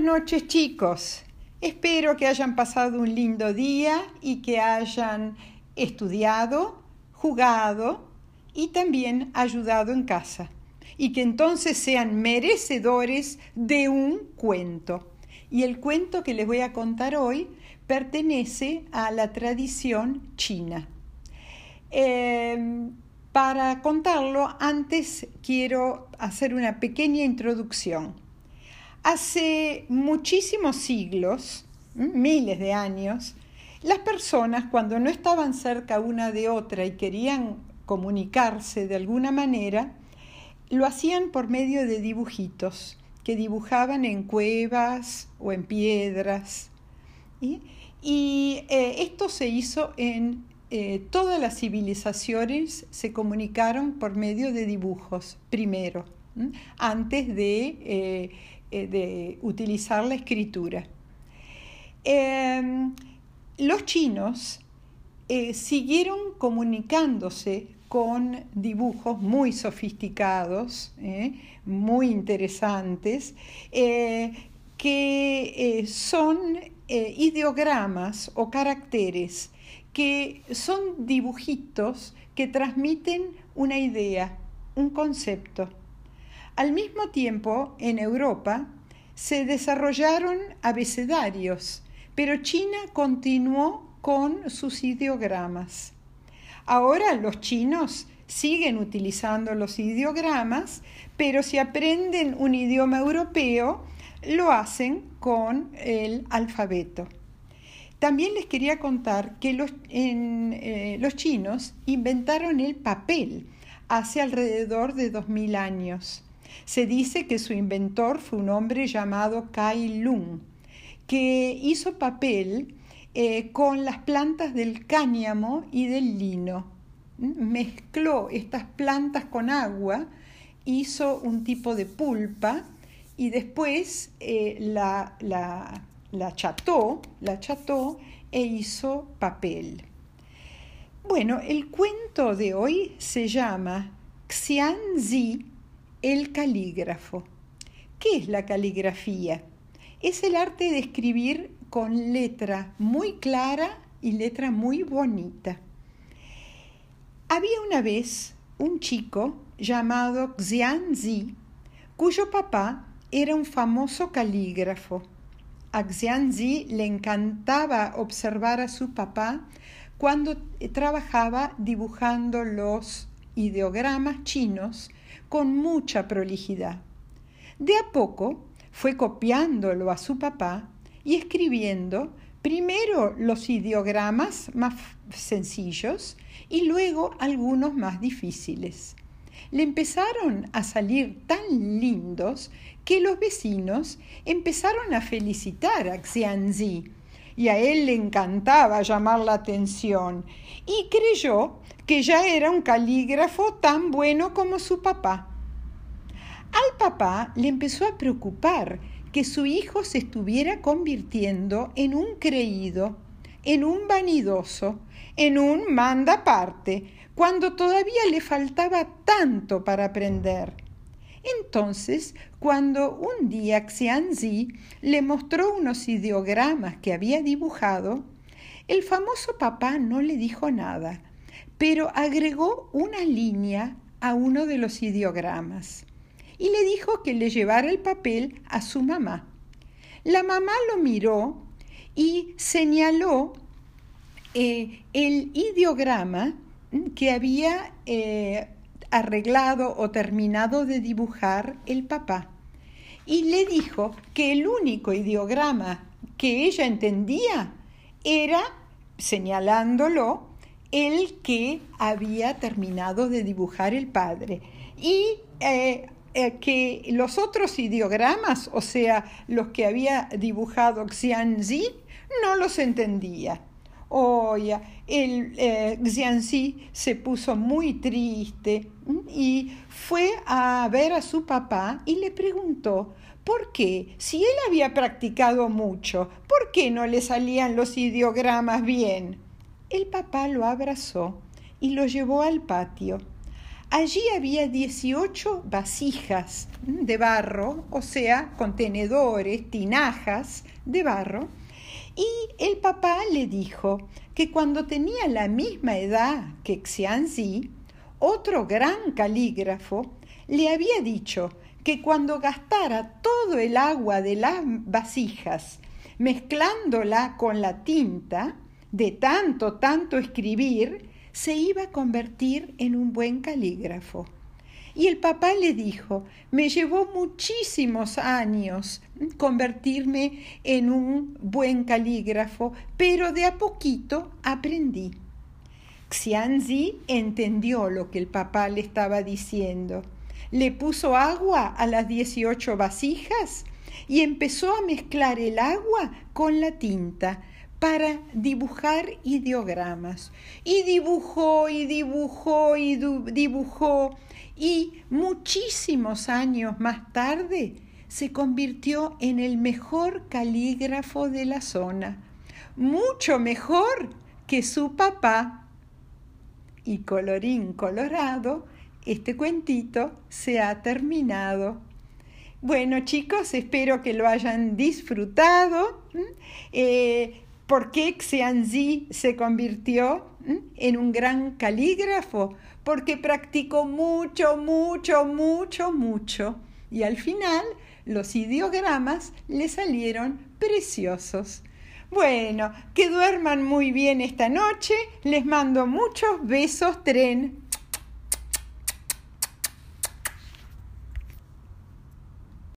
noches chicos. Espero que hayan pasado un lindo día y que hayan estudiado, jugado y también ayudado en casa. Y que entonces sean merecedores de un cuento. Y el cuento que les voy a contar hoy pertenece a la tradición china. Em, para contarlo, antes quiero hacer una pequeña introducción. Hace muchísimos siglos, miles de años, las personas cuando no estaban cerca una de otra y querían comunicarse de alguna manera, lo hacían por medio de dibujitos que dibujaban en cuevas o en piedras. Y eh, esto se hizo en eh, todas las civilizaciones, se comunicaron por medio de dibujos primero, antes de eh, eh, de utilizar la escritura. Em, los chinos eh, siguieron comunicándose con dibujos muy sofisticados, eh, muy interesantes, que son ideogramas o caracteres, que son dibujitos que transmiten una idea, un concepto. Al mismo tiempo, en Europa se desarrollaron abecedarios, pero China continuó con sus ideogramas. Ahora los chinos siguen utilizando los ideogramas, pero si aprenden un idioma europeo, lo hacen con el alfabeto. También les quería contar que los, eh, chinos inventaron el papel hace alrededor de 2000 años. Se dice que su inventor fue un hombre llamado Kai Lung, que hizo papel eh, con las plantas del cáñamo y del lino. Mezcló estas plantas con agua, hizo un tipo de pulpa y después eh, la, la, la, cható, la cható e hizo papel. Bueno, el cuento de hoy se llama Xianzi el calígrafo. ¿Qué es la caligrafía? Es el arte de escribir con letra muy clara y letra muy bonita. Había una vez un chico llamado Xianzi, cuyo papá era un famoso calígrafo. A Xianzi le encantaba observar a su papá cuando trabajaba dibujando los ideogramas chinos con mucha prolijidad. De a poco fue copiándolo a su papá y escribiendo primero los ideogramas más sencillos y luego algunos más difíciles. Le empezaron a salir tan lindos que los vecinos empezaron a felicitar a Xianzi y a él le encantaba llamar la atención y creyó que ya era un calígrafo tan bueno como su papá. Al papá le empezó a preocupar que su hijo se estuviera convirtiendo en un creído, en un vanidoso, en un manda parte, cuando todavía le faltaba tanto para aprender. Entonces, cuando un día Xianzi le mostró unos ideogramas que había dibujado, el famoso papá no le dijo nada, pero agregó una línea a uno de los ideogramas y le dijo que le llevara el papel a su mamá. La mamá lo miró y señaló eh, el ideograma que había eh, arreglado o terminado de dibujar el papá y le dijo que el único ideograma que ella entendía era, señalándolo, el que había terminado de dibujar el padre. Y eh, eh, que los otros ideogramas, o sea, los que había dibujado Xianzi, no los entendía. Oye, el eh, Xianzi se puso muy triste y fue a ver a su papá y le preguntó, ¿por qué? Si él había practicado mucho, ¿por qué no le salían los ideogramas bien? El papá lo abrazó y lo llevó al patio. Allí había 18 vasijas de barro, o sea, contenedores, tinajas de barro, y el papá le dijo que cuando tenía la misma edad que Xianzi, otro gran calígrafo, le había dicho que cuando gastara todo el agua de las vasijas mezclándola con la tinta, de tanto, tanto escribir, se iba a convertir en un buen calígrafo. Y el papá le dijo, me llevó muchísimos años convertirme en un buen calígrafo, pero de a poquito aprendí. Xianzi entendió lo que el papá le estaba diciendo. Le puso agua a las 18 vasijas y empezó a mezclar el agua con la tinta para dibujar ideogramas. Y dibujó y dibujó y dibujó y muchísimos años más tarde se convirtió en el mejor calígrafo de la zona, mucho mejor que su papá. Y colorín colorado, este cuentito se ha terminado. Bueno chicos, espero que lo hayan disfrutado. ¿Por qué Xianzi se convirtió en un gran calígrafo? Porque practicó mucho, mucho, mucho, mucho. Y al final los ideogramas le salieron preciosos. Bueno, que duerman muy bien esta noche. Les mando muchos besos, tren.